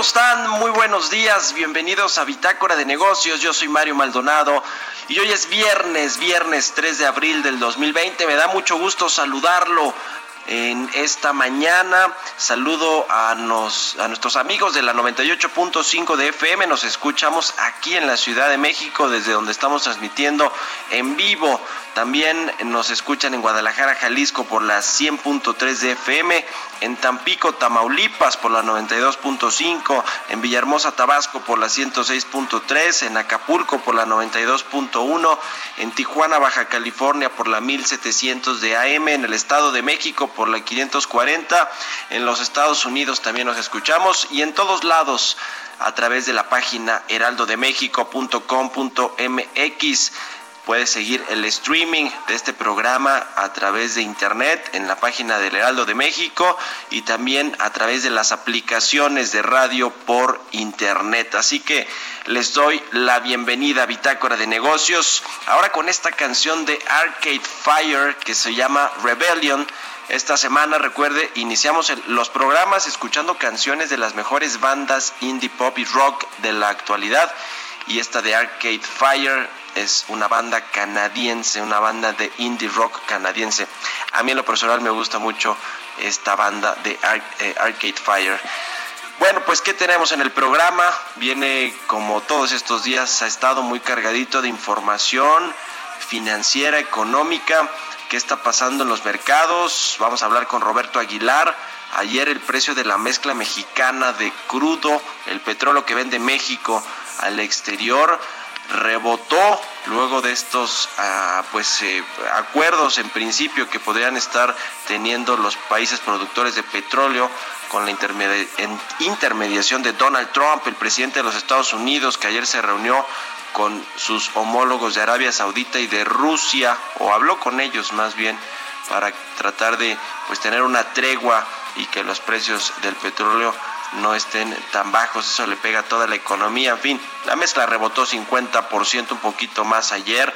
Están? Muy buenos días, bienvenidos a Bitácora de Negocios, yo soy Mario Maldonado y hoy es viernes, viernes 3 de abril del 2020, me da mucho gusto saludarlo en esta mañana. Saludo a, nos, a nuestros amigos de la 98.5 de FM. Nos escuchamos aquí en la Ciudad de México, desde donde estamos transmitiendo en vivo. También nos escuchan en Guadalajara, Jalisco por la 100.3 de FM, en Tampico, Tamaulipas por la 92.5, en Villahermosa, Tabasco por la 106.3, en Acapulco por la 92.1, en Tijuana, Baja California por la 1700 de AM, en el Estado de México por la 540, en los Estados Unidos también nos escuchamos y en todos lados a través de la página heraldodemexico.com.mx. Puedes seguir el streaming de este programa a través de internet en la página del Heraldo de México y también a través de las aplicaciones de radio por internet. Así que les doy la bienvenida a Bitácora de Negocios. Ahora con esta canción de Arcade Fire que se llama Rebellion. Esta semana, recuerde, iniciamos los programas escuchando canciones de las mejores bandas indie pop y rock de la actualidad. Y esta de Arcade Fire es una banda canadiense, una banda de indie rock canadiense. A mí en lo personal me gusta mucho esta banda de eh, Arcade Fire. Bueno, pues ¿qué tenemos en el programa? Viene como todos estos días, ha estado muy cargadito de información financiera, económica, qué está pasando en los mercados. Vamos a hablar con Roberto Aguilar. Ayer el precio de la mezcla mexicana de crudo, el petróleo que vende México al exterior, rebotó luego de estos ah, pues eh, acuerdos en principio que podrían estar teniendo los países productores de petróleo con la intermediación de Donald Trump, el presidente de los Estados Unidos, que ayer se reunió con sus homólogos de Arabia Saudita y de Rusia, o habló con ellos más bien, para tratar de pues tener una tregua y que los precios del petróleo no estén tan bajos, eso le pega a toda la economía, en fin, la mezcla rebotó 50%, un poquito más ayer.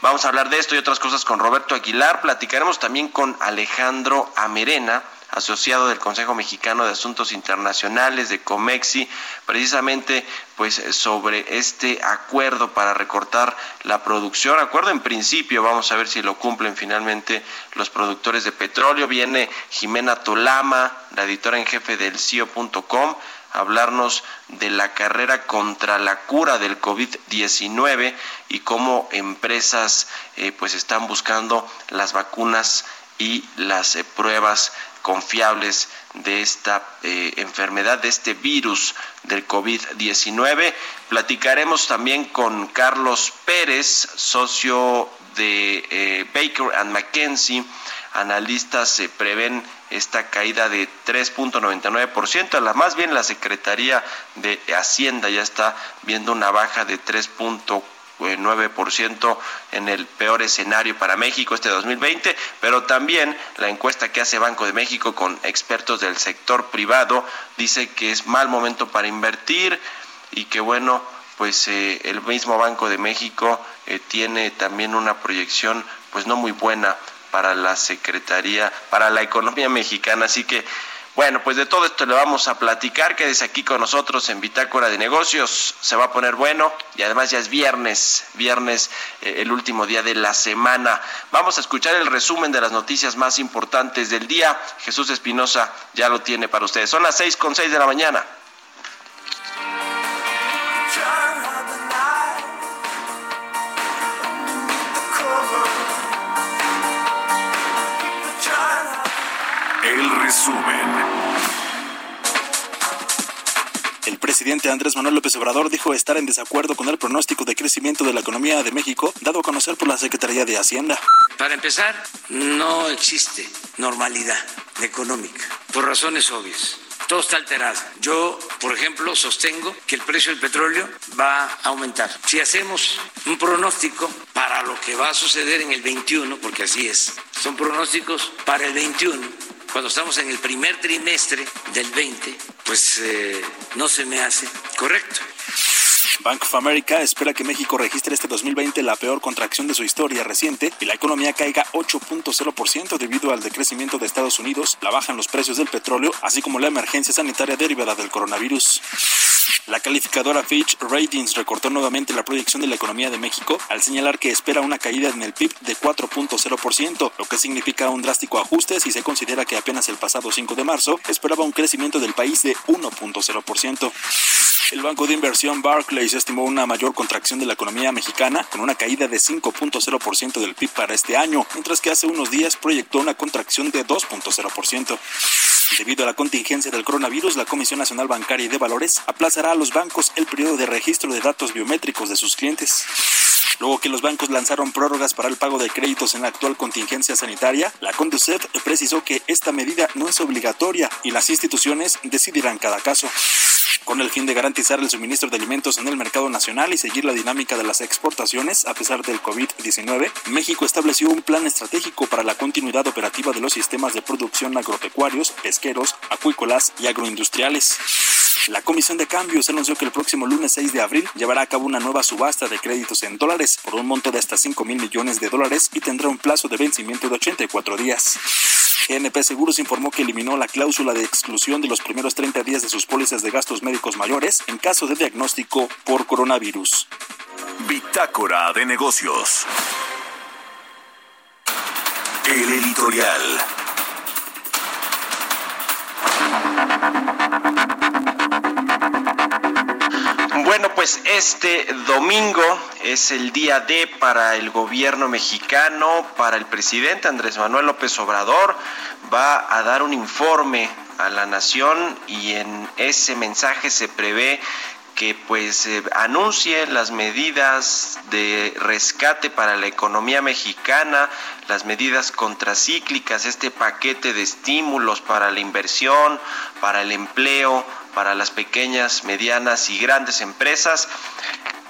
Vamos a hablar de esto y otras cosas con Roberto Aguilar, platicaremos también con Alejandro Amerena, asociado del Consejo Mexicano de Asuntos Internacionales de Comexi, precisamente pues sobre este acuerdo para recortar la producción. Acuerdo en principio, vamos a ver si lo cumplen finalmente los productores de petróleo. Viene Jimena Tolama, la editora en jefe del CIO.com hablarnos de la carrera contra la cura del COVID-19 y cómo empresas eh, pues están buscando las vacunas y las eh, pruebas confiables de esta eh, enfermedad, de este virus del COVID-19. Platicaremos también con Carlos Pérez, socio de eh, Baker and McKenzie, analistas se prevén esta caída de 3.99%, la más bien la Secretaría de Hacienda ya está viendo una baja de 3.4%. 9% en el peor escenario para México este 2020, pero también la encuesta que hace Banco de México con expertos del sector privado dice que es mal momento para invertir y que bueno, pues eh, el mismo Banco de México eh, tiene también una proyección pues no muy buena para la Secretaría, para la economía mexicana, así que bueno, pues de todo esto le vamos a platicar. Quédese aquí con nosotros en Bitácora de Negocios. Se va a poner bueno y además ya es viernes, viernes, eh, el último día de la semana. Vamos a escuchar el resumen de las noticias más importantes del día. Jesús Espinosa ya lo tiene para ustedes. Son las seis con seis de la mañana. El resumen. El presidente Andrés Manuel López Obrador dijo estar en desacuerdo con el pronóstico de crecimiento de la economía de México dado a conocer por la Secretaría de Hacienda. Para empezar, no existe normalidad económica por razones obvias todo está alterado. Yo, por ejemplo, sostengo que el precio del petróleo va a aumentar. Si hacemos un pronóstico para lo que va a suceder en el 21, porque así es, son pronósticos para el 21, cuando estamos en el primer trimestre del 20, pues eh, no se me hace correcto. Bank of America espera que México registre este 2020 la peor contracción de su historia reciente y la economía caiga 8.0% debido al decrecimiento de Estados Unidos, la baja en los precios del petróleo, así como la emergencia sanitaria derivada del coronavirus. La calificadora Fitch Ratings recortó nuevamente la proyección de la economía de México al señalar que espera una caída en el PIB de 4.0%, lo que significa un drástico ajuste si se considera que apenas el pasado 5 de marzo esperaba un crecimiento del país de 1.0%. El banco de inversión Barclays estimó una mayor contracción de la economía mexicana con una caída de 5.0% del PIB para este año, mientras que hace unos días proyectó una contracción de 2.0%. Debido a la contingencia del coronavirus, la Comisión Nacional Bancaria y de Valores a los bancos el periodo de registro de datos biométricos de sus clientes. Luego que los bancos lanzaron prórrogas para el pago de créditos en la actual contingencia sanitaria, la Conducef precisó que esta medida no es obligatoria y las instituciones decidirán cada caso. Con el fin de garantizar el suministro de alimentos en el mercado nacional y seguir la dinámica de las exportaciones a pesar del COVID-19, México estableció un plan estratégico para la continuidad operativa de los sistemas de producción agropecuarios, pesqueros, acuícolas y agroindustriales. La Comisión de Cambios anunció que el próximo lunes 6 de abril llevará a cabo una nueva subasta de créditos en dólares por un monto de hasta 5 mil millones de dólares y tendrá un plazo de vencimiento de 84 días. GNP Seguros informó que eliminó la cláusula de exclusión de los primeros 30 días de sus pólizas de gastos médicos mayores en caso de diagnóstico por coronavirus. Bitácora de negocios. El editorial. Bueno, pues este domingo es el día D para el gobierno mexicano, para el presidente Andrés Manuel López Obrador. Va a dar un informe a la nación y en ese mensaje se prevé que pues eh, anuncie las medidas de rescate para la economía mexicana, las medidas contracíclicas, este paquete de estímulos para la inversión, para el empleo, para las pequeñas, medianas y grandes empresas.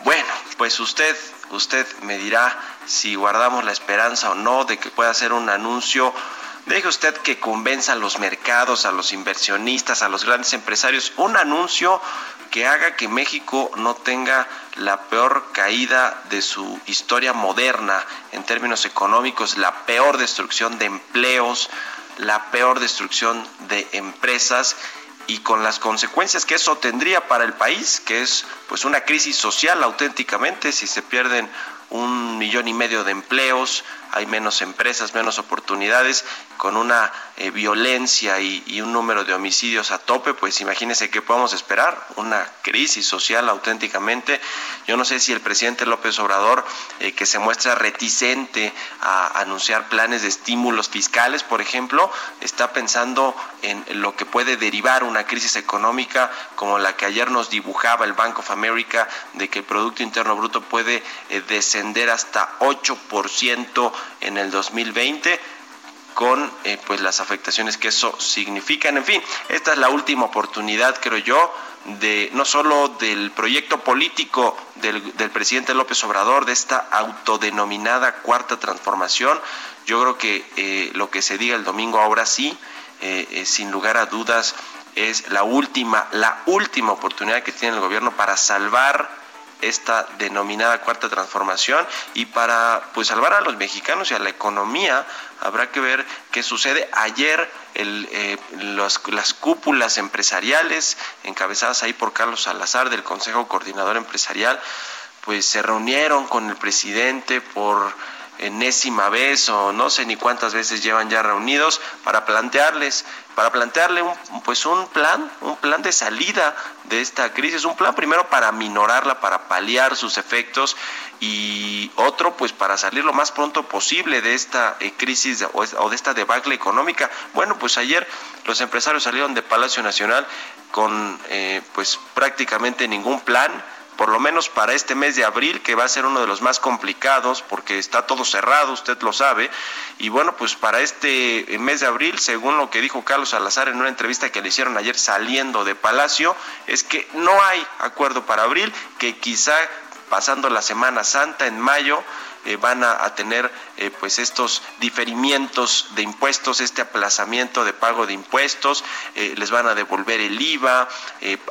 Bueno, pues usted, usted me dirá si guardamos la esperanza o no de que pueda ser un anuncio Deje usted que convenza a los mercados, a los inversionistas, a los grandes empresarios, un anuncio que haga que México no tenga la peor caída de su historia moderna en términos económicos, la peor destrucción de empleos, la peor destrucción de empresas y con las consecuencias que eso tendría para el país, que es pues una crisis social auténticamente si se pierden un millón y medio de empleos, hay menos empresas, menos oportunidades, con una eh, violencia y, un número de homicidios a tope, pues imagínense qué podemos esperar, una crisis social auténticamente. Yo no sé si el presidente López Obrador, eh, que se muestra reticente a anunciar planes de estímulos fiscales, por ejemplo, está pensando en lo que puede derivar una crisis económica como la que ayer nos dibujaba el Bank of America, de que el Producto Interno Bruto puede eh, descender hasta 8% en el 2020 con eh, pues las afectaciones que eso significan. En fin, esta es la última oportunidad, creo yo, de no solo del proyecto político del, presidente López Obrador, de esta autodenominada cuarta transformación. Yo creo que eh, lo que se diga el domingo ahora sí, eh, sin lugar a dudas, es la última, la última oportunidad que tiene el gobierno para salvar esta denominada cuarta transformación y para pues salvar a los mexicanos y a la economía habrá que ver qué sucede. Ayer eh, las cúpulas empresariales encabezadas ahí por Carlos Salazar del Consejo Coordinador Empresarial pues se reunieron con el presidente por enésima vez o no sé ni cuántas veces llevan ya reunidos para plantearles para plantearle un, pues un plan, un plan de salida de esta crisis, un plan primero para minorarla, para paliar sus efectos y otro pues para salir lo más pronto posible de esta eh, crisis o de esta debacle económica. Bueno, pues ayer los empresarios salieron de Palacio Nacional con eh, pues prácticamente ningún plan por lo menos para este mes de abril, que va a ser uno de los más complicados porque está todo cerrado, usted lo sabe. Y bueno, pues para este mes de abril, según lo que dijo Carlos Salazar en una entrevista que le hicieron ayer saliendo de Palacio, es que no hay acuerdo para abril, que quizá pasando la Semana Santa en mayo, eh, van a, tener eh, pues estos diferimientos de impuestos, este aplazamiento de pago de impuestos, eh, les van a devolver el IVA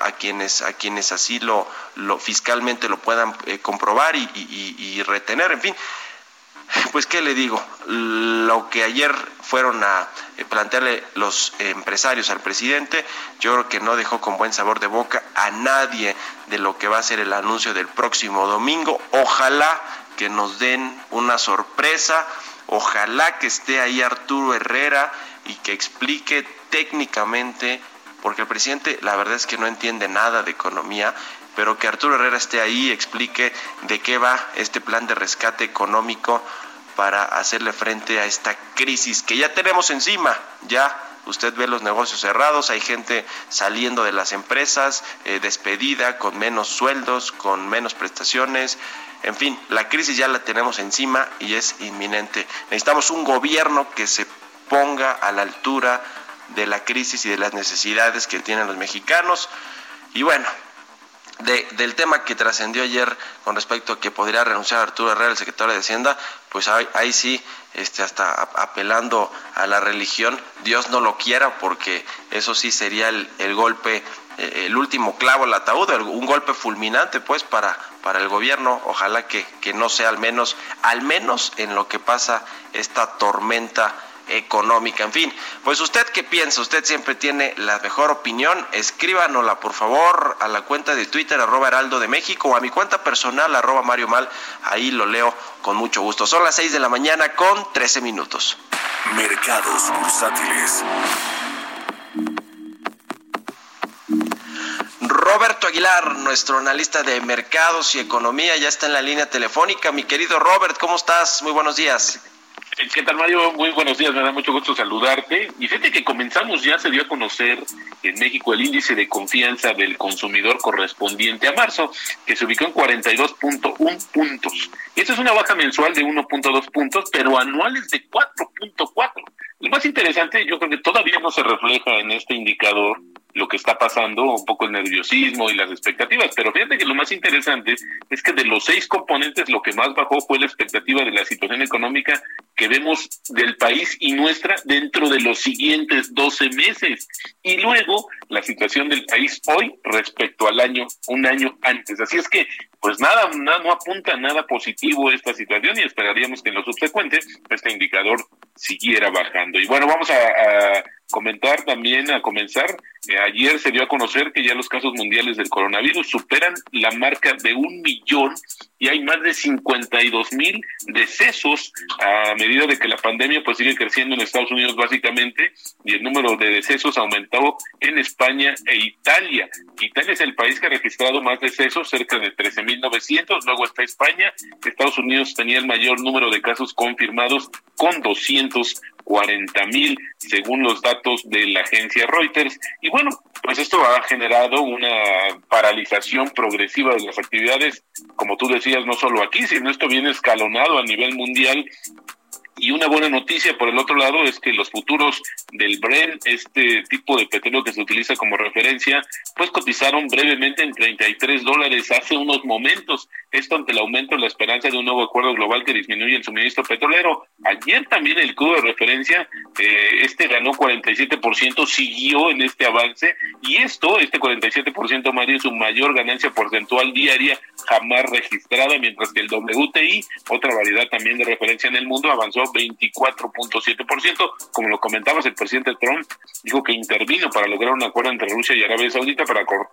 a quienes a quienes así lo, lo fiscalmente lo puedan comprobar y, y retener, en fin. Pues qué le digo, lo que ayer fueron a plantearle los empresarios al presidente, yo creo que no dejó con buen sabor de boca a nadie de lo que va a ser el anuncio del próximo domingo. Ojalá que nos den una sorpresa. Ojalá que esté ahí Arturo Herrera y que explique técnicamente, porque el presidente la verdad es que no entiende nada de economía, pero que Arturo Herrera esté ahí y explique de qué va este plan de rescate económico para hacerle frente a esta crisis que ya tenemos encima, ya usted ve los negocios cerrados, hay gente saliendo de las empresas, eh, despedida, con menos sueldos, con menos prestaciones, en fin, la crisis ya la tenemos encima y es inminente. Necesitamos un gobierno que se ponga a la altura de la crisis y de las necesidades que tienen los mexicanos. Y bueno, del tema que trascendió ayer con respecto a que podría renunciar Arturo Herrera, el secretario de Hacienda, pues ahí, sí, este, hasta apelando a la religión, Dios no lo quiera, porque eso sí sería el, el golpe eh, el último clavo al ataúd, un golpe fulminante pues para, para el gobierno, ojalá que, que no sea al menos, al menos en lo que pasa esta tormenta económica. En fin, pues usted qué piensa, usted siempre tiene la mejor opinión, escríbanosla por favor a la cuenta de Twitter arroba heraldo de México o a mi cuenta personal arroba Mario Mal, ahí lo leo con mucho gusto. Son las 6 de la mañana con 13 minutos. Mercados bursátiles. Roberto Aguilar, nuestro analista de mercados y economía, ya está en la línea telefónica. Mi querido Robert, ¿cómo estás? Muy buenos días. ¿Qué tal, Mario? Muy buenos días, me da mucho gusto saludarte. Y fíjate que comenzamos, ya se dio a conocer en México el índice de confianza del consumidor correspondiente a marzo, que se ubicó en 42.1 puntos. Y esta es una baja mensual de 1.2 puntos, pero anuales de 4.4. Lo más interesante, yo creo que todavía no se refleja en este indicador lo que está pasando, un poco el nerviosismo y las expectativas. Pero fíjate que lo más interesante es que de los seis componentes lo que más bajó fue la expectativa de la situación económica que vemos del país y nuestra dentro de los siguientes 12 meses. Y luego la situación del país hoy respecto al año, un año antes. Así es que, pues nada, nada no apunta nada positivo esta situación y esperaríamos que en lo subsecuente este indicador siguiera bajando. Y bueno, vamos a comentar también, a comenzar, eh, ayer se dio a conocer que ya los casos mundiales del coronavirus superan la marca de un millón y hay más de 52 mil decesos a medida de que la pandemia pues sigue creciendo en Estados Unidos básicamente y el número de decesos aumentó en España e Italia. Italia es el país que ha registrado más decesos, cerca de 13 mil 900, luego está España, Estados Unidos tenía el mayor número de casos confirmados con 200 40 mil, según los datos de la agencia Reuters. Y bueno, pues esto ha generado una paralización progresiva de las actividades, como tú decías, no solo aquí, sino esto viene escalonado a nivel mundial Y una buena noticia por el otro lado es que los futuros del Bren, este tipo de petróleo que se utiliza como referencia, pues cotizaron brevemente en 33 dólares hace unos momentos. Esto ante el aumento de la esperanza de un nuevo acuerdo global que disminuye el suministro petrolero. Ayer también el crudo de referencia, eh, este ganó 47%, siguió en este avance y esto, este 47%, Mario, es su mayor ganancia porcentual diaria jamás registrada, mientras que el WTI, otra variedad también de referencia en el mundo, avanzó 24.7%. Como lo comentabas, el presidente Trump dijo que intervino para lograr un acuerdo entre Rusia y Arabia Saudita para acordar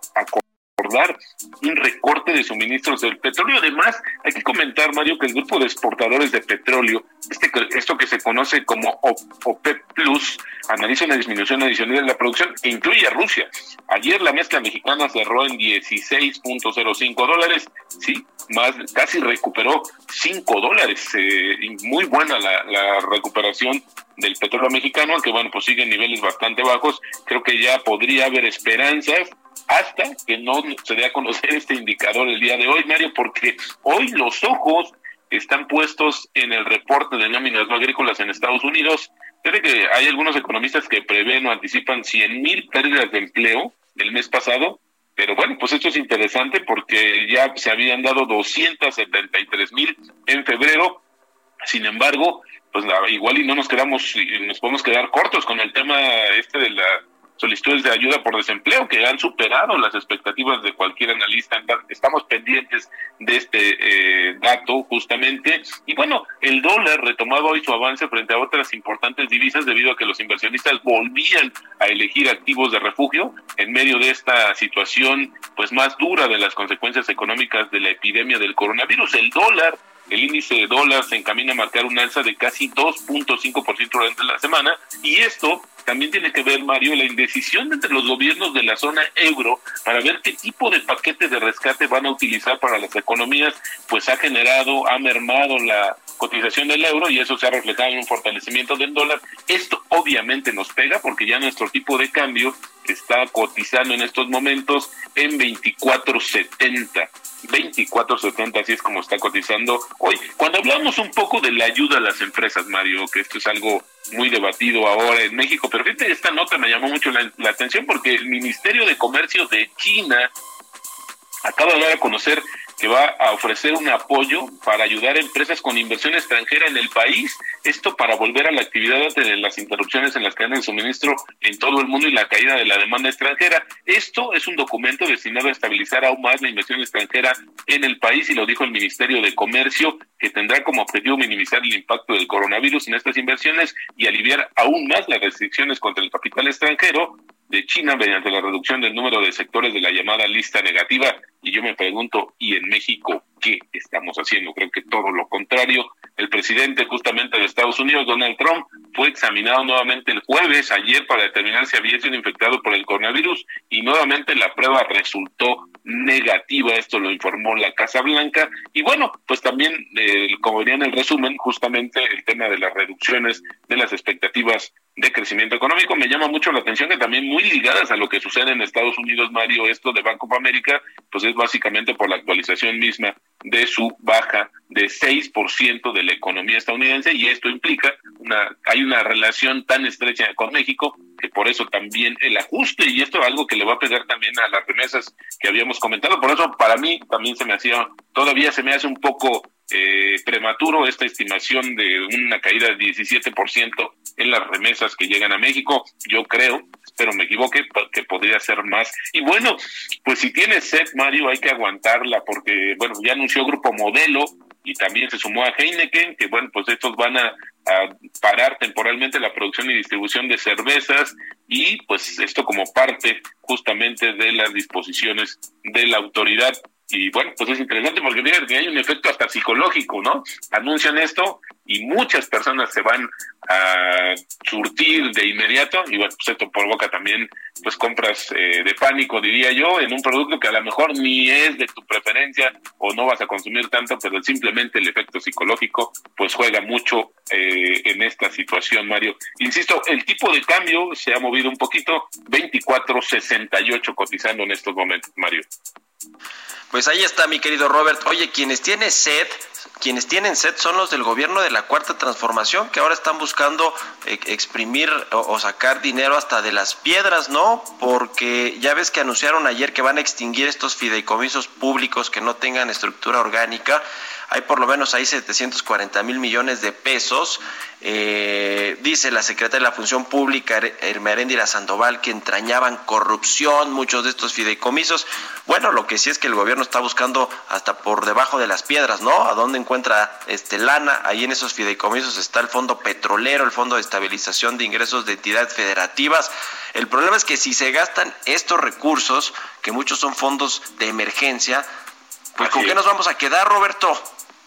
un recorte de suministros del petróleo. Además, hay que comentar, Mario, que el grupo de exportadores de petróleo, este, esto que se conoce como OPEP Plus, analiza una disminución adicional de la producción que incluye a Rusia. Ayer la mezcla mexicana cerró en 16.05 dólares, sí, más casi recuperó 5 dólares. Eh, muy buena la, la recuperación del petróleo mexicano, aunque bueno, pues sigue en niveles bastante bajos. Creo que ya podría haber esperanzas hasta que no se dé a conocer este indicador el día de hoy, Mario, porque hoy los ojos están puestos en el reporte de nóminas no agrícolas en Estados Unidos. Fíjate que hay algunos economistas que prevén o anticipan 100 mil pérdidas de empleo el mes pasado, pero bueno, pues esto es interesante porque ya se habían dado 273 mil en febrero. Sin embargo, pues igual y no nos quedamos, nos podemos quedar cortos con el tema este de la solicitudes de ayuda por desempleo que han superado las expectativas de cualquier analista. Estamos pendientes de este eh, dato justamente. Y bueno, el dólar retomaba hoy su avance frente a otras importantes divisas debido a que los inversionistas volvían a elegir activos de refugio en medio de esta situación pues más dura de las consecuencias económicas de la epidemia del coronavirus. El dólar el índice de dólar se encamina a marcar un alza de casi 2.5% durante la semana y esto también tiene que ver, Mario, la indecisión entre los gobiernos de la zona euro para ver qué tipo de paquetes de rescate van a utilizar para las economías, pues ha generado, ha mermado la cotización del euro y eso se ha reflejado en un fortalecimiento del dólar. Esto obviamente nos pega porque ya nuestro tipo de cambio está cotizando en estos momentos en 24.70. 24.70, así es como está cotizando hoy. Cuando hablamos un poco de la ayuda a las empresas, Mario, que esto es algo muy debatido ahora en México, pero fíjate, esta nota me llamó mucho la, la atención porque el Ministerio de Comercio de China acaba de dar a conocer que va a ofrecer un apoyo para ayudar a empresas con inversión extranjera en el país, esto para volver a la actividad ante las interrupciones en las cadenas de suministro en todo el mundo y la caída de la demanda extranjera. Esto es un documento destinado a estabilizar aún más la inversión extranjera en el país y lo dijo el Ministerio de Comercio, que tendrá como objetivo minimizar el impacto del coronavirus en estas inversiones y aliviar aún más las restricciones contra el capital extranjero de China mediante la reducción del número de sectores de la llamada lista negativa. Y yo me pregunto, ¿y en México qué estamos haciendo? Creo que todo lo contrario. El presidente justamente de Estados Unidos, Donald Trump, fue examinado nuevamente el jueves, ayer, para determinar si había sido infectado por el coronavirus y nuevamente la prueba resultó negativa. Esto lo informó la Casa Blanca. Y bueno, pues también, eh, como vería en el resumen, justamente el tema de las reducciones de las expectativas de crecimiento económico. Me llama mucho la atención que también muy ligadas a lo que sucede en Estados Unidos, Mario, esto de Banco of America, pues es básicamente por la actualización misma de su baja de 6% de la economía estadounidense y esto implica una hay una relación tan estrecha con México que por eso también el ajuste y esto es algo que le va a pegar también a las remesas que habíamos comentado, por eso para mí también se me hacía todavía se me hace un poco eh, prematuro esta estimación de una caída de 17% en las remesas que llegan a México. Yo creo, espero me equivoque, que podría ser más. Y bueno, pues si tiene sed, Mario, hay que aguantarla porque, bueno, ya anunció Grupo Modelo y también se sumó a Heineken, que bueno, pues estos van a parar temporalmente la producción y distribución de cervezas y pues esto como parte justamente de las disposiciones de la autoridad y bueno, pues es interesante porque que hay un efecto hasta psicológico, ¿no? Anuncian esto y muchas personas se van a surtir de inmediato y bueno, pues esto provoca también pues compras eh, de pánico, diría yo, en un producto que a lo mejor ni es de tu preferencia o no vas a consumir tanto, pero simplemente el efecto psicológico pues juega mucho eh, en esta situación, Mario. Insisto, el tipo de cambio se ha movido un poquito, 24.68 cotizando en estos momentos, Mario. Pues ahí está, mi querido Robert. Oye, quienes tienen sed quienes tienen sed son los del gobierno de la Cuarta Transformación, que ahora están buscando eh, exprimir o, sacar dinero hasta de las piedras, ¿no? Porque ya ves que anunciaron ayer que van a extinguir estos fideicomisos públicos que no tengan estructura orgánica hay por lo menos ahí 740 mil millones de pesos. Eh, dice la secretaria de la Función Pública, Hermeréndira Sandoval, que entrañaban corrupción, muchos de estos fideicomisos. Bueno, lo que sí es que el gobierno está buscando hasta por debajo de las piedras, ¿no? ¿A dónde encuentra este lana? Ahí en esos fideicomisos está el Fondo Petrolero, el Fondo de Estabilización de Ingresos de Entidades Federativas. El problema es que si se gastan estos recursos, que muchos son fondos de emergencia, pues ¿con qué nos vamos a quedar, Roberto?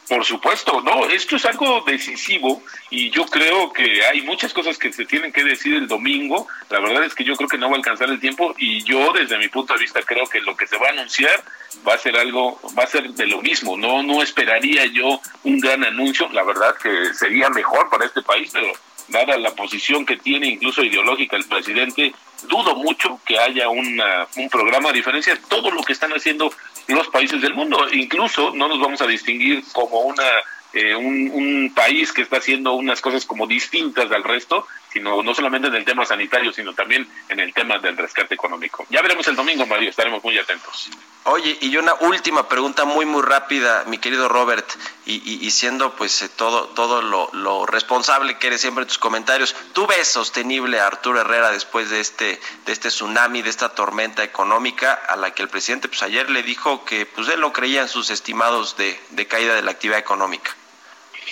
Por supuesto, no, esto es algo decisivo y yo creo que hay muchas cosas que se tienen que decir el domingo. La verdad es que yo creo que no va a alcanzar el tiempo y yo desde mi punto de vista creo que lo que se va a anunciar va a ser algo, va a ser de lo mismo. No, no esperaría yo un gran anuncio. La verdad que sería mejor para este país, pero dada la posición que tiene incluso ideológica el presidente, dudo mucho que haya una, un programa a diferencia de todo lo que están haciendo los países del mundo. Incluso no nos vamos a distinguir como una eh, un, un, país que está haciendo unas cosas como distintas al resto, sino no solamente en el tema sanitario, sino también en el tema del rescate económico. Ya veremos el domingo, Mario, estaremos muy atentos. Oye, y una última pregunta muy, muy rápida, mi querido Robert, y, y, siendo pues eh, todo, todo lo, responsable que eres siempre en tus comentarios, ¿tú ves sostenible a Arturo Herrera después de este, de este tsunami, de esta tormenta económica a la que el presidente pues ayer le dijo que pues él no creía en sus estimados de, de caída de la actividad económica?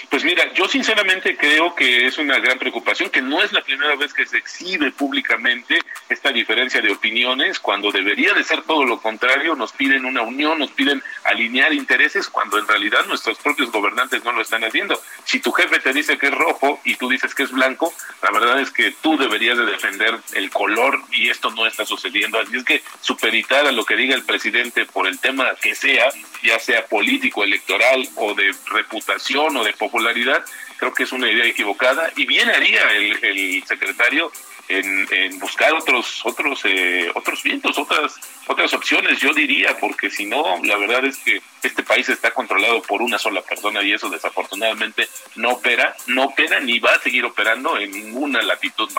Pues mira, yo sinceramente creo que es una gran preocupación, que no es la primera vez que se exhibe públicamente esta diferencia de opiniones, cuando debería de ser todo lo contrario, nos piden una unión, nos piden alinear intereses, cuando en realidad nuestros propios gobernantes no lo están haciendo. Si tu jefe te dice que es rojo y tú dices que es blanco, la verdad es que tú deberías de defender el color y esto no está sucediendo. Así es que superitar a lo que diga el presidente por el tema que sea, ya sea político, electoral o de reputación o de popularidad, creo que es una idea equivocada y bien haría el, secretario en, buscar otros otros eh, otros vientos, otras otras opciones, yo diría, porque si no, la verdad es que este país está controlado por una sola persona y eso desafortunadamente no opera, no opera ni va a seguir operando en ninguna latitud,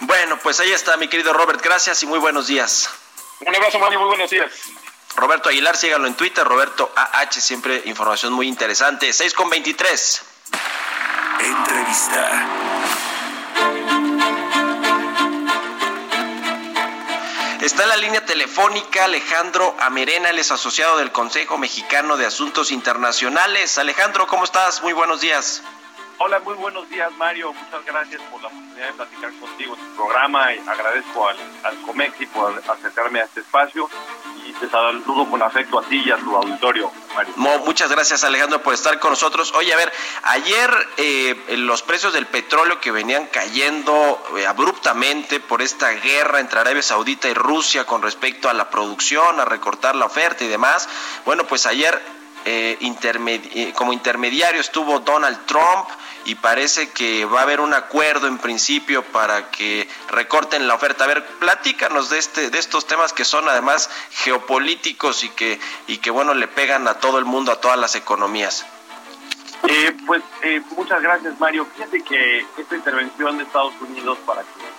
Bueno, pues ahí está, mi querido Robert, gracias y muy buenos días. Un abrazo, Mario, muy buenos días. Roberto Aguilar, síganlo en Twitter, Roberto AH, siempre información muy interesante. 6 con 23. Entrevista. Está en la línea telefónica Alejandro Amerena, él es asociado del Consejo Mexicano de Asuntos Internacionales. Alejandro, ¿cómo estás? Muy buenos días. Hola, muy buenos días, Mario. Muchas gracias por la oportunidad de platicar contigo en tu programa. Y agradezco al, al COMEXI por acercarme a este espacio te saludo con afecto a ti y a auditorio, muchas gracias, Alejandro, por estar con nosotros. Oye, a ver, ayer eh, los precios del petróleo que venían cayendo eh, abruptamente por esta guerra entre Arabia Saudita y Rusia con respecto a la producción, a recortar la oferta y demás, bueno, pues ayer eh, como intermediario estuvo Donald Trump y parece que va a haber un acuerdo en principio para que recorten la oferta. A ver, platícanos de este de estos temas que son además geopolíticos y que y que bueno le pegan a todo el mundo, a todas las economías. Eh, pues muchas gracias Mario. Fíjate que esta intervención de Estados Unidos para que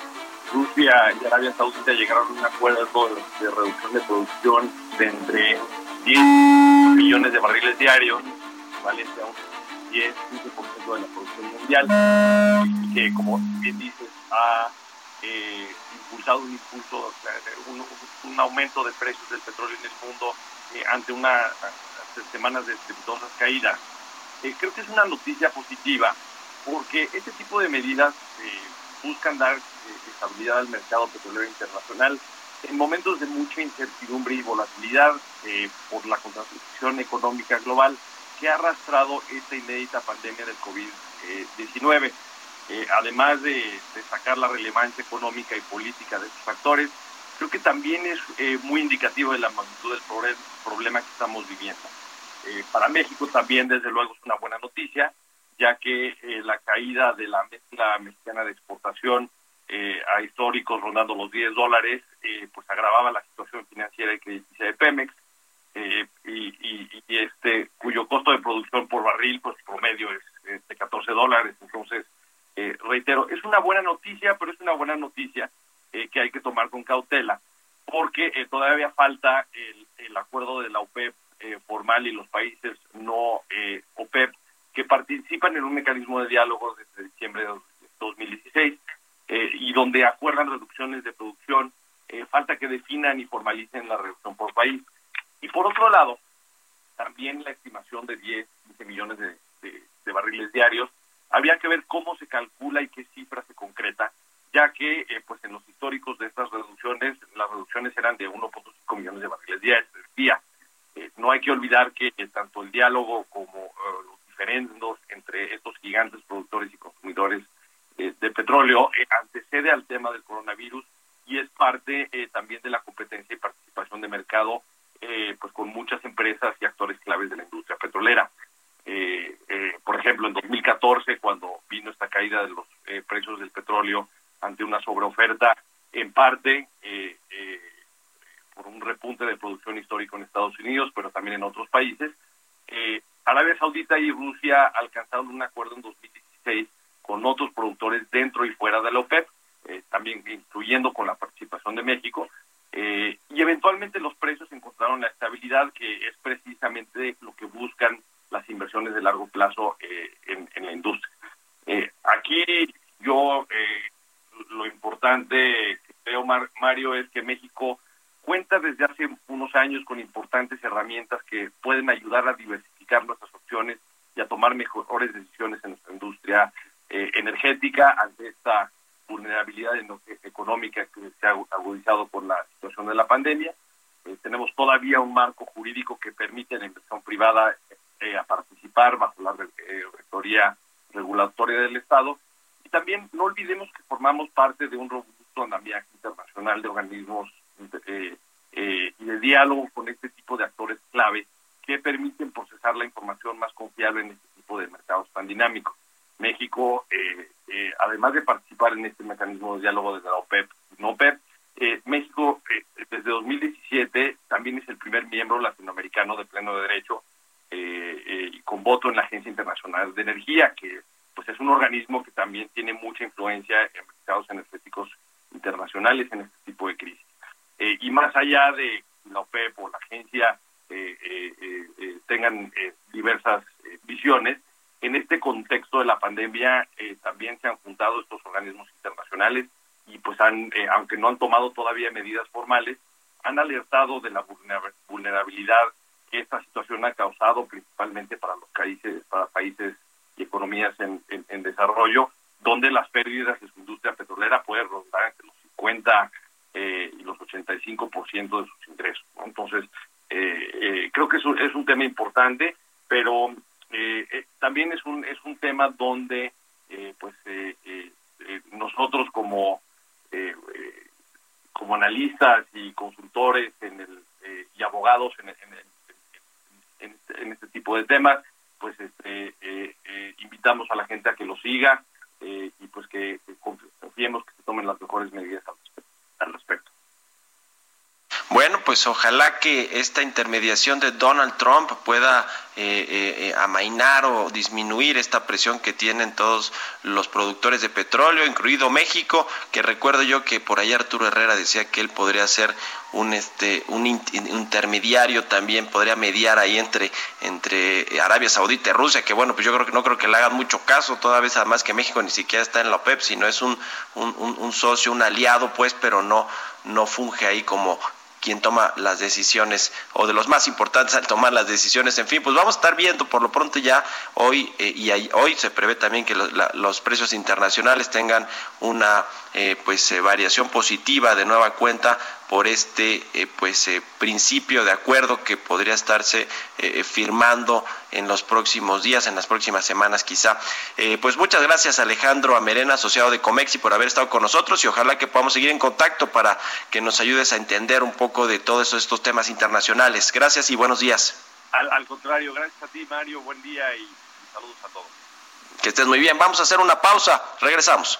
Rusia y Arabia Saudita llegaran a un acuerdo de reducción de producción de entre 10 millones de barriles diarios, equivalente a un 10, 15% de la producción mundial, que como bien dices, ha eh, impulsado un impulso, un, aumento de precios del petróleo en el mundo eh, ante unas semanas de estrepitosas caídas. Eh, creo que es una noticia positiva porque este tipo de medidas buscan dar estabilidad al mercado petrolero internacional en momentos de mucha incertidumbre y volatilidad eh, por la contracción económica global que ha arrastrado esta inédita pandemia del COVID-19. Eh, además de destacar la relevancia económica y política de estos factores, creo que también es eh, muy indicativo de la magnitud del problema que estamos viviendo. para México también, desde luego, es una buena noticia, ya que la caída de la mezcla mexicana de exportación eh, a históricos rondando los 10 dólares, eh, pues agravaba la situación financiera y crediticia de Pemex. Eh, y, este cuyo costo de producción por barril pues promedio es de 14 dólares. Entonces eh, reitero es una buena noticia pero es una buena noticia eh, que hay que tomar con cautela porque eh, todavía falta el, el, acuerdo de la OPEP formal y los países no OPEP que participan en un mecanismo de diálogo desde diciembre de 2016 y donde acuerdan reducciones de producción falta que definan y formalicen la reducción por país y por otro lado, también la estimación de 10, 15 millones de, barriles diarios, había que ver cómo se calcula y qué cifra se concreta, ya que eh, pues en los históricos de estas reducciones, las reducciones eran de 1.5 millones de barriles diarios. Eh, no hay que olvidar que eh, tanto el diálogo como los diferendos entre estos gigantes productores y consumidores de petróleo antecede al tema del coronavirus y es parte también de la competencia y participación de mercado eh, pues con muchas empresas y actores claves de la industria petrolera. Eh, eh, por ejemplo, en 2014, cuando vino esta caída de los precios del petróleo ante una sobreoferta, en parte por un repunte de producción histórico en Estados Unidos, pero también en otros países, Arabia Saudita y Rusia alcanzaron un acuerdo en 2016 con otros productores dentro y fuera de la OPEP, también incluyendo con la participación de México, eh, y eventualmente los precios encontraron la estabilidad que es precisamente lo que buscan las inversiones de largo plazo eh, en, la industria. Eh, aquí yo lo importante que creo, Mario, es que México cuenta desde hace unos años con importantes herramientas que pueden ayudar a diversificar nuestras opciones y a tomar mejores decisiones en nuestra industria energética ante esta vulnerabilidad económica que se ha agudizado por la situación de la pandemia. Eh, tenemos todavía un marco jurídico que permite a la inversión privada eh, a participar bajo la eh, rectoría regulatoria del Estado. Y también no olvidemos que formamos parte de un robusto andamiaje internacional de organismos y de diálogo con este tipo de actores clave que permiten procesar la información más confiable en este tipo de mercados tan dinámicos. México, eh, eh, además de participar en este mecanismo de diálogo desde la OPEP, no OPEP, eh, México desde 2017 también es el primer miembro latinoamericano de pleno derecho y con voto en la Agencia Internacional de Energía, que pues es un organismo que también tiene mucha influencia en mercados energéticos internacionales en este tipo de crisis. y más allá de la OPEP o la agencia tengan diversas visiones, en este contexto de la pandemia eh, también se han juntado estos organismos internacionales y pues han, eh, aunque no han tomado todavía medidas formales, han alertado de la vulnerabilidad que esta situación ha causado principalmente para los países, para países y economías en, desarrollo, donde las pérdidas de su industria petrolera pueden rondar entre los 50 eh, y los 85% de sus ingresos. Entonces, creo que eso es un tema importante, pero eh, eh, también es un es un tema donde eh, pues nosotros como como analistas y consultores en el y abogados en, en, en, este tipo de temas pues este, invitamos a la gente a que lo siga y pues que, confiemos que se tomen las mejores medidas al respecto. Bueno, pues ojalá que esta intermediación de Donald Trump pueda eh, eh, eh, amainar o disminuir esta presión que tienen todos los productores de petróleo, incluido México, que recuerdo yo que por ahí Arturo Herrera decía que él podría ser un este un intermediario también podría mediar ahí entre entre Arabia Saudita y Rusia que bueno pues yo creo que no creo que le hagan mucho caso toda vez además que México ni siquiera está en la OPEP sino es un, un, un socio un aliado pues pero no no funge ahí como quien toma las decisiones o de los más importantes al tomar las decisiones. En fin, pues vamos a estar viendo por lo pronto ya hoy eh, y hoy se prevé también que los precios internacionales tengan una eh, pues eh, variación positiva de nueva cuenta por este eh, pues principio de acuerdo que podría estarse firmando en los próximos días, en las próximas semanas quizá. pues muchas gracias Alejandro Amerena, asociado de Comexi, por haber estado con nosotros y ojalá que podamos seguir en contacto para que nos ayudes a entender un poco de todos estos temas internacionales. Gracias y buenos días. Al, contrario, gracias a ti Mario, buen día y saludos a todos. Que estés muy bien. Vamos a hacer una pausa. Regresamos.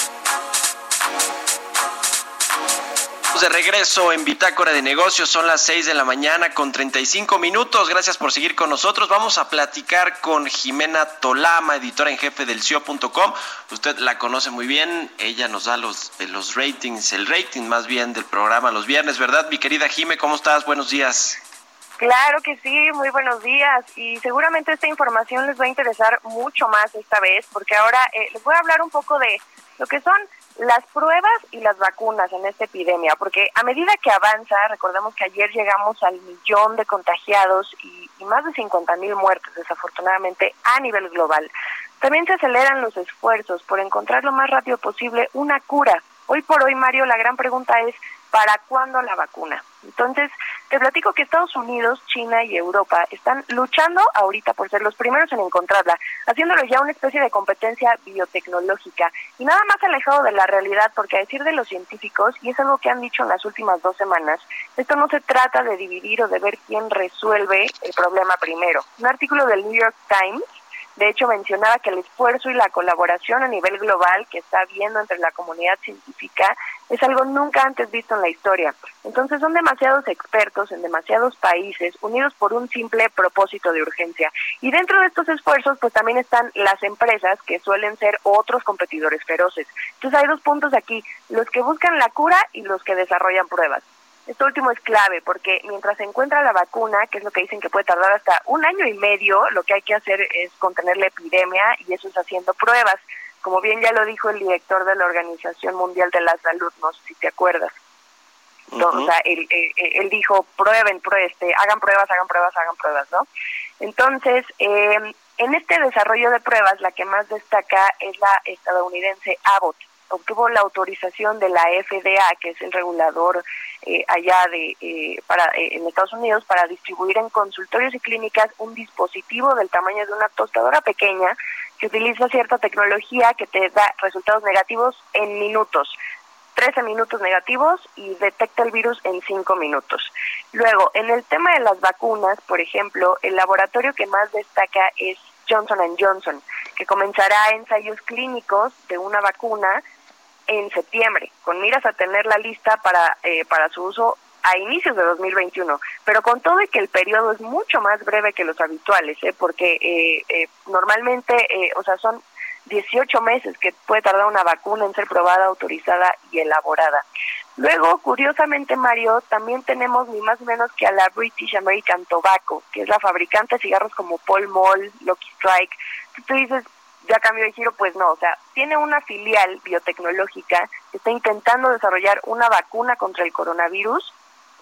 De regreso en Bitácora de Negocios. Son las 6 de la mañana con 35 minutos. Gracias por seguir con nosotros. Vamos a platicar con Jimena Tolama, editora en jefe del CIO.com. Usted la conoce muy bien. Ella nos da los, los ratings, el rating más bien del programa los viernes, ¿verdad? Mi querida Jime, ¿cómo estás? Buenos días. Claro que sí, muy buenos días y seguramente esta información les va a interesar mucho más esta vez porque ahora eh, les voy a hablar un poco de lo que son las pruebas y las vacunas en esta epidemia, porque a medida que avanza, recordemos que ayer llegamos al millón de contagiados y, más de 50 mil muertes, desafortunadamente, a nivel global. También se aceleran los esfuerzos por encontrar lo más rápido posible una cura. Hoy por hoy, Mario, la gran pregunta es, ¿para cuándo la vacuna? Entonces, te platico que Estados Unidos, China y Europa están luchando ahorita por ser los primeros en encontrarla, haciéndolo ya una especie de competencia biotecnológica y nada más alejado de la realidad, porque a decir de los científicos, y es algo que han dicho en las últimas dos semanas, esto no se trata de dividir o de ver quién resuelve el problema primero. Un artículo del New York Times de hecho, mencionaba que el esfuerzo y la colaboración a nivel global que está habiendo entre la comunidad científica es algo nunca antes visto en la historia. Entonces son demasiados expertos en demasiados países unidos por un simple propósito de urgencia. Y dentro de estos esfuerzos pues también están las empresas que suelen ser otros competidores feroces. Entonces hay dos puntos aquí, los que buscan la cura y los que desarrollan pruebas. Esto último es clave porque mientras se encuentra la vacuna, que es lo que dicen que puede tardar hasta un año y medio, lo que hay que hacer es contener la epidemia y eso es haciendo pruebas. Como bien ya lo dijo el director de la Organización Mundial de la Salud, no sé si te acuerdas. O sea, él, dijo, prueben, este, hagan pruebas, hagan pruebas, hagan pruebas, ¿no? Entonces, eh, en este desarrollo de pruebas, la que más destaca es la estadounidense Abbott obtuvo la autorización de la FDA, que es el regulador eh, allá de eh, para eh, en Estados Unidos, para distribuir en consultorios y clínicas un dispositivo del tamaño de una tostadora pequeña que utiliza cierta tecnología que te da resultados negativos en minutos. 13 minutos negativos y detecta el virus en 5 minutos. Luego, en el tema de las vacunas, por ejemplo, el laboratorio que más destaca es Johnson Johnson, que comenzará ensayos clínicos de una vacuna en septiembre, con miras a tener la lista para, eh, para su uso a inicios de 2021, pero con todo y que el periodo es mucho más breve que los habituales, ¿eh? porque eh, eh normalmente, eh, o sea, son 18 meses que puede tardar una vacuna en ser probada, autorizada y elaborada. Luego, curiosamente, Mario, también tenemos ni más ni menos que a la British American Tobacco, que es la fabricante de cigarros como Paul Mall, Lucky Strike. Tú dices, ya cambió de giro, pues no, o sea, tiene una filial biotecnológica que está intentando desarrollar una vacuna contra el coronavirus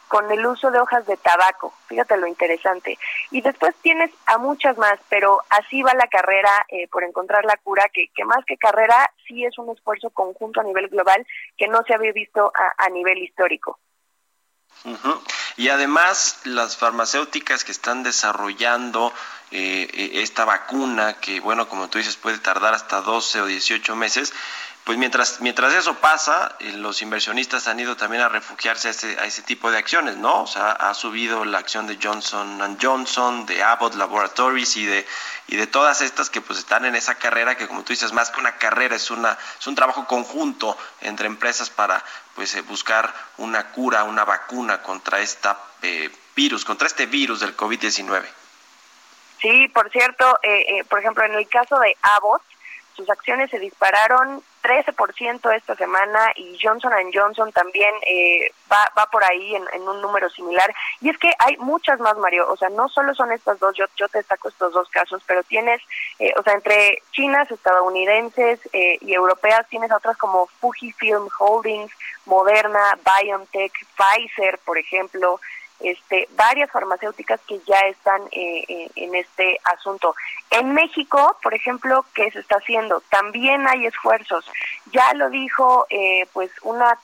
con el uso de hojas de tabaco, fíjate lo interesante. Y después tienes a muchas más, pero así va la carrera eh, por encontrar la cura, que, que más que carrera sí es un esfuerzo conjunto a nivel global que no se había visto a, a nivel histórico. Y además las farmacéuticas que están desarrollando eh, eh, esta vacuna, que bueno, como tú dices, puede tardar hasta 12 o 18 meses, pues mientras, mientras eso pasa, eh, los inversionistas han ido también a refugiarse a ese, a ese tipo de acciones, ¿no? O sea, ha subido la acción de Johnson Johnson, de Abbott Laboratories y de, y de todas estas que pues están en esa carrera que como tú dices, más que una carrera, es, una, es un trabajo conjunto entre empresas para pues eh, buscar una cura, una vacuna contra esta virus, contra este virus del COVID-19. Sí, por cierto, por ejemplo, en el caso de Abbott, sus acciones se dispararon 13% esta semana y Johnson Johnson también eh, va, va por ahí en, un número similar. Y es que hay muchas más, Mario. O sea, no solo son estas dos, yo, yo te destaco estos dos casos, pero tienes, eh, o sea, entre chinas, estadounidenses eh, y europeas, tienes otras como Fujifilm Holdings, Moderna, BioNTech, Pfizer, por ejemplo este, varias farmacéuticas que ya están eh, eh, en este asunto. En México, por ejemplo, ¿qué se está haciendo? También hay esfuerzos. Ya lo dijo eh, pues una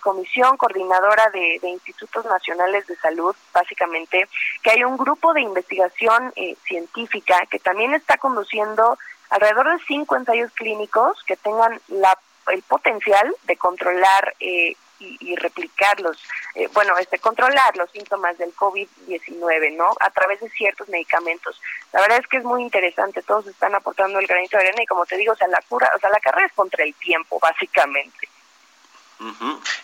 comisión coordinadora de, institutos nacionales de salud, básicamente, que hay un grupo de investigación científica que también está conduciendo alrededor de cinco ensayos clínicos que tengan la, el potencial de controlar eh, y, replicarlos, eh, bueno, este, controlar los síntomas del COVID-19, ¿no? A través de ciertos medicamentos. La verdad es que es muy interesante, todos están aportando el granito de arena y como te digo, o sea, la cura, o sea, la carrera es contra el tiempo, básicamente.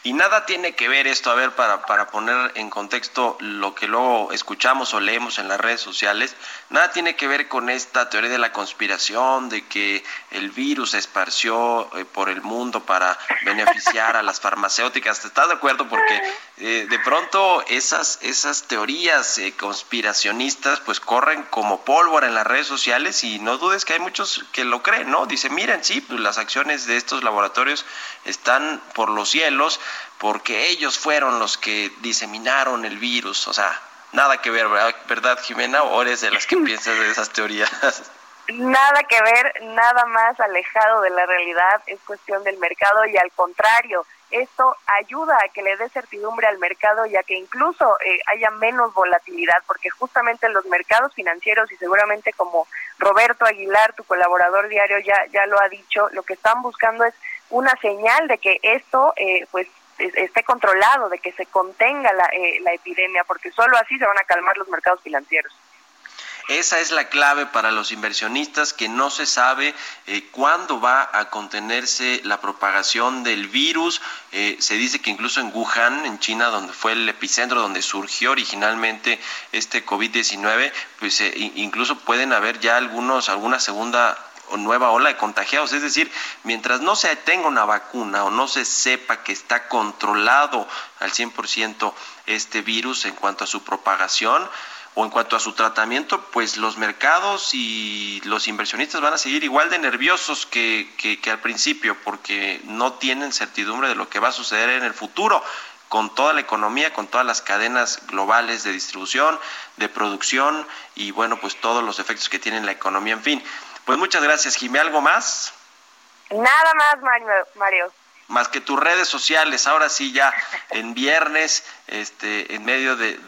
Y nada tiene que ver esto, a ver, para, para poner en contexto lo que luego escuchamos o leemos en las redes sociales, nada tiene que ver con esta teoría de la conspiración, de que el virus se esparció eh, por el mundo para beneficiar a las farmacéuticas. ¿Estás de acuerdo? Porque eh, de pronto esas, esas teorías eh, conspiracionistas pues corren como pólvora en las redes sociales y no dudes que hay muchos que lo creen, ¿no? Dice, miren, sí, pues las acciones de estos laboratorios están por los cielos porque ellos fueron los que diseminaron el virus. O sea, nada que ver, ¿verdad, Jimena? ¿O eres de las que piensas de esas teorías? Nada que ver, nada más alejado de la realidad, es cuestión del mercado y al contrario, esto ayuda a que le dé certidumbre al mercado y a que incluso eh, haya menos volatilidad, porque justamente los mercados financieros y seguramente como Roberto Aguilar, tu colaborador diario, ya, ya lo ha dicho, lo que están buscando es una señal de que esto eh, pues esté controlado, de que se contenga la, eh, la epidemia, porque solo así se van a calmar los mercados financieros. Esa es la clave para los inversionistas, que no se sabe eh, cuándo va a contenerse la propagación del virus. se dice que incluso en Wuhan, en China, donde fue el epicentro, donde surgió originalmente este COVID-19, pues incluso pueden haber ya algunos, alguna segunda o nueva ola de contagiados. Es decir, mientras no se tenga una vacuna o no se sepa que está controlado al 100% este virus en cuanto a su propagación o en cuanto a su tratamiento, pues los mercados y los inversionistas van a seguir igual de nerviosos que, que, al principio porque no tienen certidumbre de lo que va a suceder en el futuro con toda la economía, con todas las cadenas globales de distribución, de producción y bueno, pues todos los efectos que tiene la economía, en fin. Pues muchas gracias, Jimé. ¿Algo más? Nada más, Mario. Más que tus redes sociales, ahora sí ya en viernes, este, en medio de,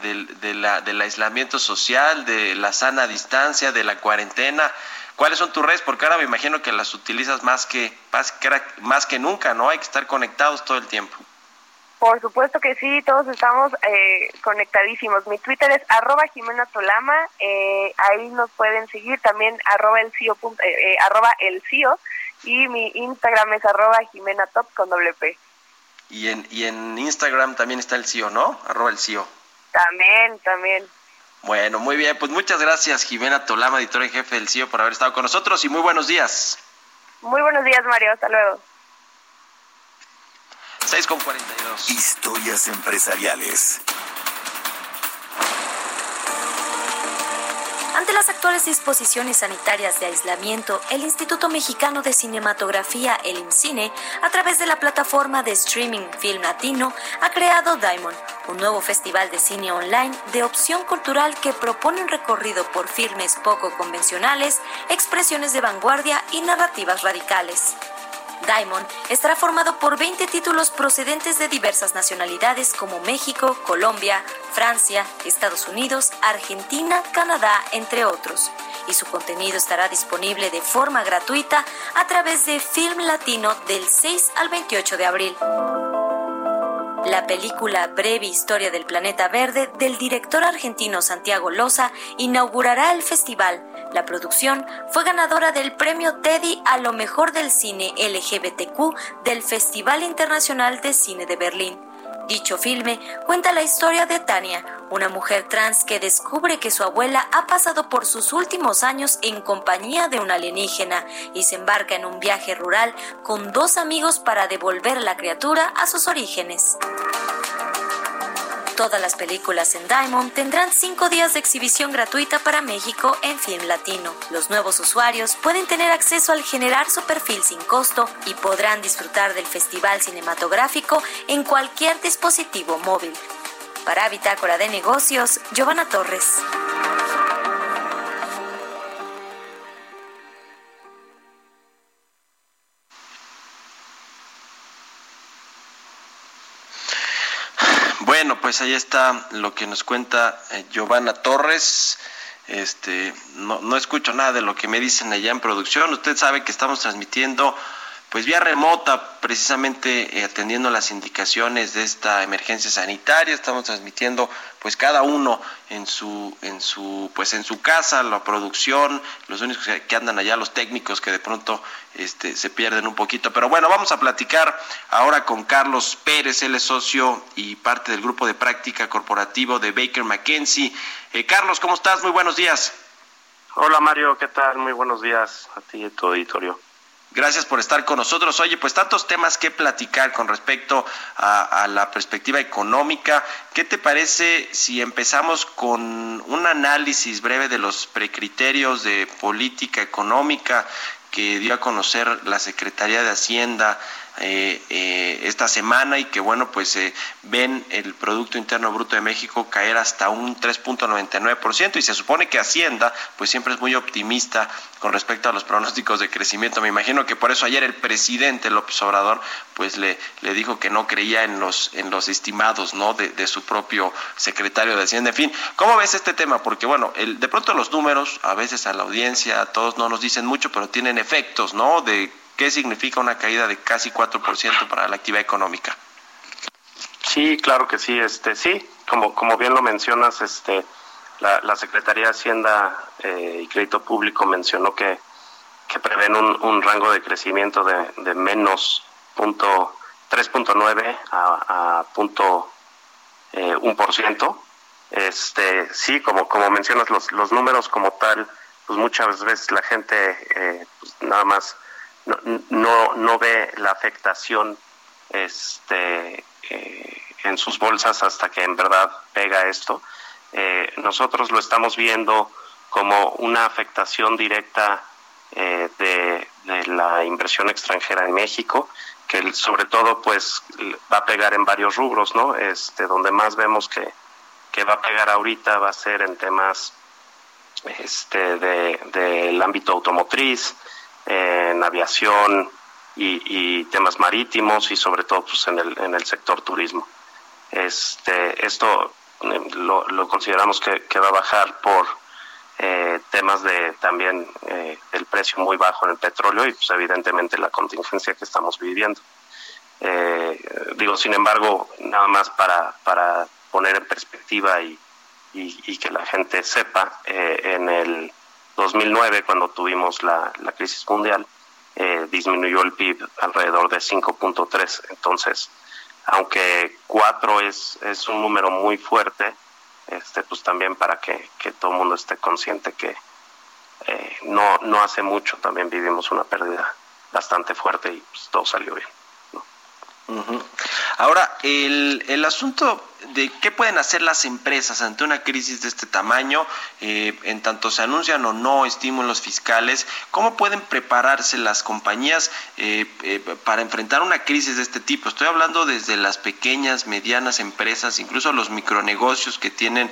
la, del aislamiento social, de la sana distancia, de la cuarentena, ¿cuáles son tus redes? Porque ahora me imagino que las utilizas más que, más que, más que nunca, ¿no? Hay que estar conectados todo el tiempo. Por supuesto que sí, todos estamos eh, conectadísimos. Mi Twitter es arroba Jimena Tolama, eh, ahí nos pueden seguir también arroba el CIO, eh, arroba el CIO y mi Instagram es arroba Jimena Top con doble P. Y en, y en Instagram también está el CIO, ¿no? Arroba el CIO. También, también. Bueno, muy bien, pues muchas gracias Jimena Tolama, editora en jefe del CIO, por haber estado con nosotros y muy buenos días. Muy buenos días, Mario, hasta luego. 6 con 42. Historias empresariales. Ante las actuales disposiciones sanitarias de aislamiento, el Instituto Mexicano de Cinematografía, el IMCINE, a través de la plataforma de streaming Film Latino, ha creado Diamond, un nuevo festival de cine online de opción cultural que propone un recorrido por filmes poco convencionales, expresiones de vanguardia y narrativas radicales. Diamond estará formado por 20 títulos procedentes de diversas nacionalidades como México, Colombia, Francia, Estados Unidos, Argentina, Canadá, entre otros. Y su contenido estará disponible de forma gratuita a través de Film Latino del 6 al 28 de abril. La película Breve Historia del Planeta Verde del director argentino Santiago Loza inaugurará el festival. La producción fue ganadora del premio Teddy a lo mejor del cine LGBTQ del Festival Internacional de Cine de Berlín. Dicho filme cuenta la historia de Tania, una mujer trans que descubre que su abuela ha pasado por sus últimos años en compañía de un alienígena y se embarca en un viaje rural con dos amigos para devolver la criatura a sus orígenes. Todas las películas en Diamond tendrán cinco días de exhibición gratuita para México en Film Latino. Los nuevos usuarios pueden tener acceso al generar su perfil sin costo y podrán disfrutar del festival cinematográfico en cualquier dispositivo móvil. Para Bitácora de Negocios, Giovanna Torres. Pues ahí está lo que nos cuenta eh, Giovanna Torres. este, no, no escucho nada de lo que me dicen allá en producción. Usted sabe que estamos transmitiendo pues vía remota, precisamente eh, atendiendo las indicaciones de esta emergencia sanitaria, estamos transmitiendo pues cada uno en su en su pues en su casa, la producción, los únicos que, andan allá los técnicos que de pronto este se pierden un poquito, pero bueno, vamos a platicar ahora con Carlos Pérez, él es socio y parte del grupo de práctica corporativo de Baker McKenzie. Eh, Carlos, ¿cómo estás? Muy buenos días. Hola Mario, ¿qué tal? Muy buenos días a ti y a tu auditorio. Gracias por estar con nosotros. Oye, pues tantos temas que platicar con respecto a, la perspectiva económica. ¿Qué te parece si empezamos con un análisis breve de los precriterios de política económica que dio a conocer la Secretaría de Hacienda eh, eh, esta semana y que bueno pues eh, ven el Producto Interno Bruto de México caer hasta un 3.99% y se supone que Hacienda pues siempre es muy optimista con respecto a los pronósticos de crecimiento. Me imagino que por eso ayer el presidente López Obrador pues le, le dijo que no creía en los, en los estimados ¿no? de, de su propio secretario de Hacienda. En fin, ¿cómo ves este tema? Porque bueno, el, de pronto los números a veces a la audiencia, a todos no nos dicen mucho, pero tienen efectos, ¿no? De ¿Qué significa una caída de casi 4% para la actividad económica? Sí, claro que sí, este sí, como como bien lo mencionas, este la, Secretaría de Hacienda eh, y Crédito Público mencionó que, que prevén un, rango de crecimiento de, menos punto 3.9 a, a punto eh, ciento. Este, sí, como, como mencionas, los, los números como tal, pues muchas veces la gente eh, pues nada más no, no, ve la afectación este, eh, en sus bolsas hasta que en verdad pega esto. Eh, nosotros lo estamos viendo como una afectación directa eh, de, la inversión extranjera en México, que sobre todo pues va a pegar en varios rubros, ¿no? Este, donde más vemos que, que va a pegar ahorita va a ser en temas este, del ámbito automotriz, en aviación y, temas marítimos y sobre todo pues en el, en el sector turismo. Este, esto eh, lo, consideramos que, va a bajar por eh, temas de también eh, el precio muy bajo en el petróleo y pues evidentemente la contingencia que estamos viviendo. digo, sin embargo, nada más para, para poner en perspectiva y, y que la gente sepa, en el 2009, cuando tuvimos la, crisis mundial, eh, disminuyó el PIB alrededor de 5.3. Entonces, aunque 4 es, es un número muy fuerte, este, pues también para que, todo el mundo esté consciente que eh, no, no hace mucho también vivimos una pérdida bastante fuerte y pues, todo salió bien. Ahora, el, el asunto de qué pueden hacer las empresas ante una crisis de este tamaño, eh, en tanto se anuncian o no estímulos fiscales, cómo pueden prepararse las compañías eh, eh, para enfrentar una crisis de este tipo. Estoy hablando desde las pequeñas, medianas empresas, incluso los micronegocios que tienen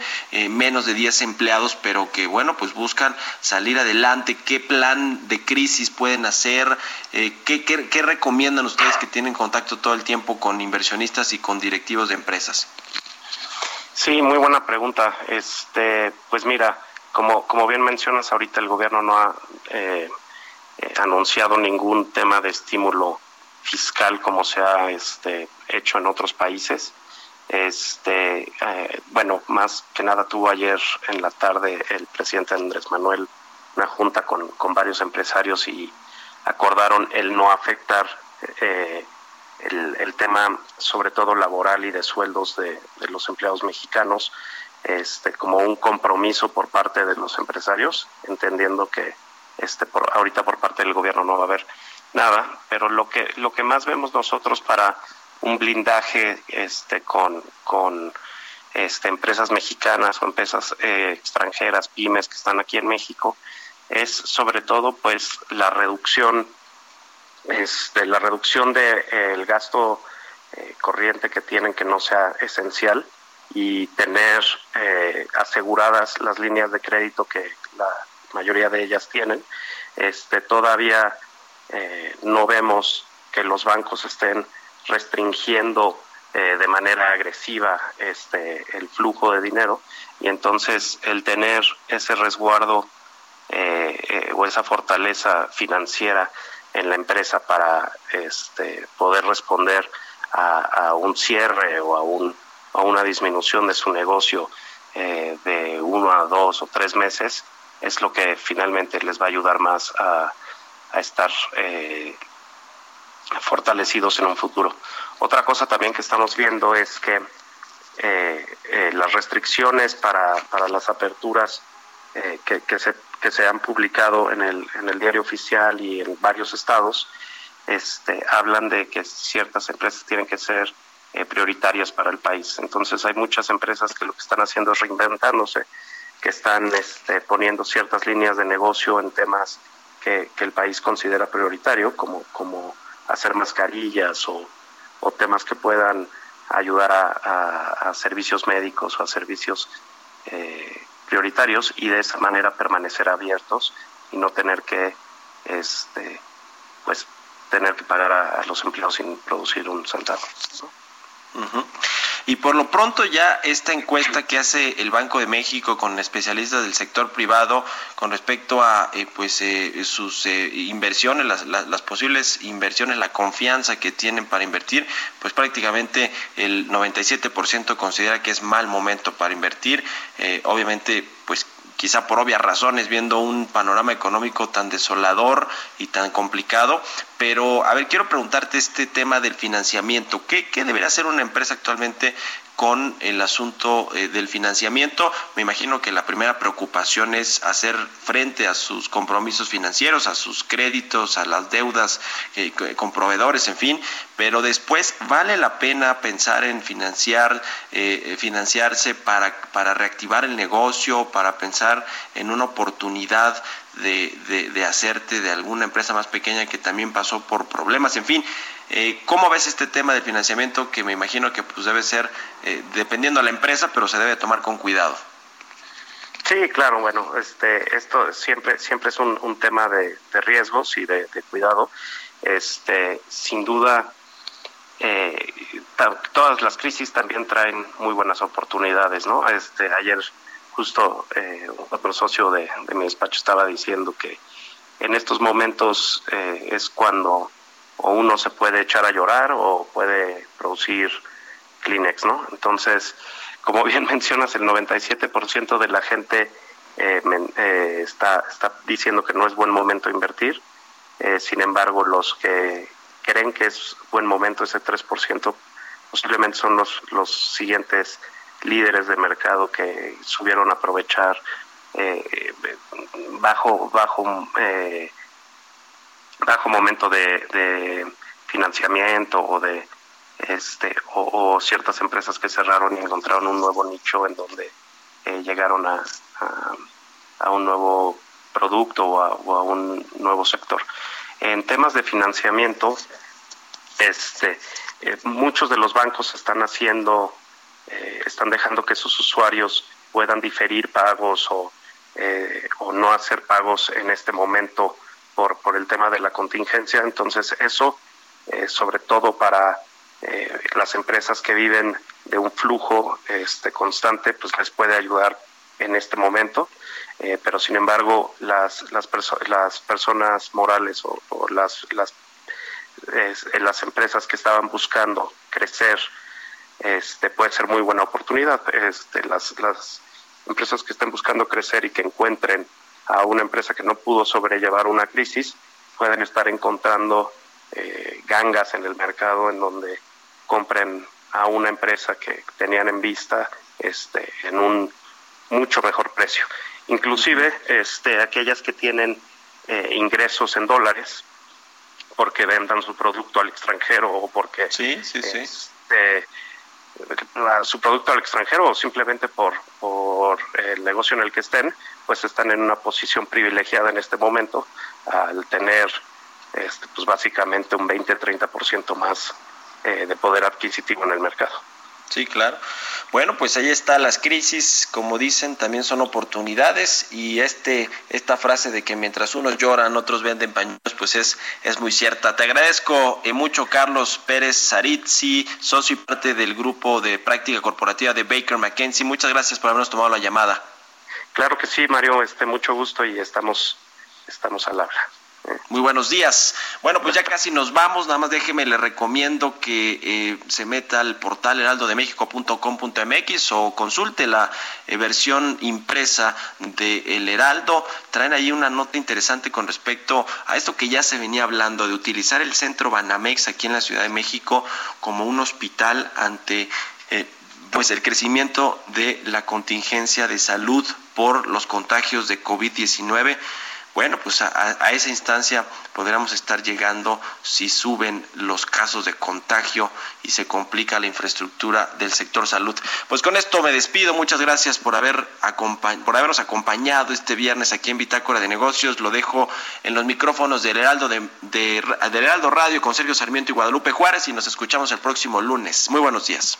menos de 10 empleados, pero que, bueno, pues buscan salir adelante. ¿Qué plan de crisis pueden hacer? ¿qué, qué, qué recomiendan ustedes que tienen contacto todo el tiempo con inversionistas y con directivos de empresas? Sí, muy buena pregunta. Este, pues mira, como, como bien mencionas, ahorita el gobierno no ha eh, eh, anunciado ningún tema de estímulo fiscal como se ha este, hecho en otros países. Este, eh, bueno, más que nada tuvo ayer en la tarde el presidente Andrés Manuel una junta con, con varios empresarios y acordaron el no afectar eh, el, tema sobre todo laboral y de sueldos de, los empleados mexicanos este, como un compromiso por parte de los empresarios, entendiendo que este, por, ahorita por parte del gobierno no va a haber nada, pero lo que, lo que más vemos nosotros para un blindaje este, con, con este, empresas mexicanas o empresas eh, extranjeras, pymes que están aquí en México, es sobre todo pues la reducción este, la reducción del de, el gasto eh, corriente que tienen que no sea esencial y tener eh, aseguradas las líneas de crédito que la mayoría de ellas tienen. Este, todavía eh, no vemos que los bancos estén restringiendo eh, de manera agresiva este, el flujo de dinero y entonces el tener ese resguardo eh, o esa fortaleza financiera en la empresa para este, poder responder a, un cierre o a, un, a una disminución de su negocio de uno a dos o tres meses es lo que finalmente les va a ayudar más a, estar eh, fortalecidos en un futuro. Otra cosa también que estamos viendo es que eh, eh, las restricciones para, para las aperturas que, que, se, que se han publicado en el, en el diario oficial y en varios estados este, hablan de que ciertas empresas tienen que ser prioritarias para el país. Entonces hay muchas empresas que lo que están haciendo es reinventándose, que están este, poniendo ciertas líneas de negocio en temas que, el país considera prioritario, como, como hacer mascarillas o, temas que puedan ayudar a, servicios médicos o a servicios eh, prioritarios y de esa manera permanecer abiertos y no tener que este pues tener que pagar a, los empleados sin producir un centavo. Y por lo pronto ya esta encuesta que hace el Banco de México con especialistas del sector privado con respecto a eh, pues eh, sus eh, inversiones, las, las, posibles inversiones, la confianza que tienen para invertir, pues prácticamente el 97% considera que es mal momento para invertir. obviamente pues quizá por obvias razones, viendo un panorama económico tan desolador y tan complicado. Pero, a ver, quiero preguntarte este tema del financiamiento. ¿Qué, qué debería hacer una empresa actualmente con el asunto eh, del financiamiento. Me imagino que la primera preocupación es hacer frente a sus compromisos financieros, a sus créditos, a las deudas eh, con proveedores, en fin, pero después vale la pena pensar en financiar, eh, financiarse para, para reactivar el negocio, para pensar en una oportunidad de, de, hacerte de alguna empresa más pequeña que también pasó por problemas, en fin. Eh, ¿Cómo ves este tema de financiamiento que me imagino que pues debe ser eh, dependiendo de la empresa, pero se debe tomar con cuidado? Sí, claro, bueno, este, esto siempre, siempre es un, tema de, riesgos y de, cuidado. Este, sin duda, eh, todas las crisis también traen muy buenas oportunidades, ¿no? Este, ayer justo eh, otro socio de, mi despacho estaba diciendo que en estos momentos eh, es cuando o uno se puede echar a llorar o puede producir Kleenex, ¿no? Entonces, como bien mencionas, el 97% de la gente eh, eh, está, diciendo que no es buen momento invertir. sin embargo, los que creen que es buen momento, ese 3%, posiblemente son los, los siguientes líderes de mercado que subieron a aprovechar eh, bajo bajo eh, bajo momento de, financiamiento o de este o, ciertas empresas que cerraron y encontraron un nuevo nicho en donde eh, llegaron a, a, un nuevo producto o a, o a, un nuevo sector. En temas de financiamiento este muchos de los bancos están haciendo eh, están dejando que sus usuarios puedan diferir pagos o, eh, o no hacer pagos en este momento por, por el tema de la contingencia. Entonces eso, eh, sobre todo para las empresas que viven de un flujo este, constante, pues les puede ayudar en este momento. pero sin embargo, las, las, las personas morales o, las, las, las empresas que estaban buscando crecer, este, puede ser muy buena oportunidad. Este, las, las empresas que estén buscando crecer y que encuentren a una empresa que no pudo sobrellevar una crisis, pueden estar encontrando eh, gangas en el mercado en donde compren a una empresa que tenían en vista este, en un mucho mejor precio. Inclusive este, aquellas que tienen eh, ingresos en dólares porque vendan su producto al extranjero o porque sí, sí, sí. Este, su producto al extranjero o simplemente por, por el negocio en el que estén, pues están en una posición privilegiada en este momento al tener este, pues básicamente un 20-30% más eh, de poder adquisitivo en el mercado. Sí, claro. Bueno, pues ahí está las crisis, como dicen, también son oportunidades y este esta frase de que mientras unos lloran, otros venden pañuelos, pues es es muy cierta. Te agradezco eh, mucho Carlos Pérez Saritzi, socio y parte del grupo de práctica corporativa de Baker McKenzie. Muchas gracias por habernos tomado la llamada. Claro que sí, Mario, este mucho gusto y estamos estamos al habla. Muy buenos días. Bueno, pues ya casi nos vamos. Nada más déjeme, le recomiendo que eh, se meta al portal heraldodemexico.com.mx o consulte la eh, versión impresa de El Heraldo. Traen ahí una nota interesante con respecto a esto que ya se venía hablando, de utilizar el centro Banamex aquí en la Ciudad de México como un hospital ante eh, pues el crecimiento de la contingencia de salud por los contagios de COVID-19 bueno, pues a, esa instancia podríamos estar llegando si suben los casos de contagio y se complica la infraestructura del sector salud. Pues con esto me despido. Muchas gracias por, haber por habernos acompañado este viernes aquí en Bitácora de Negocios. Lo dejo en los micrófonos del Heraldo, de, del Heraldo Radio con Sergio Sarmiento y Guadalupe Juárez y nos escuchamos el próximo lunes. Muy buenos días.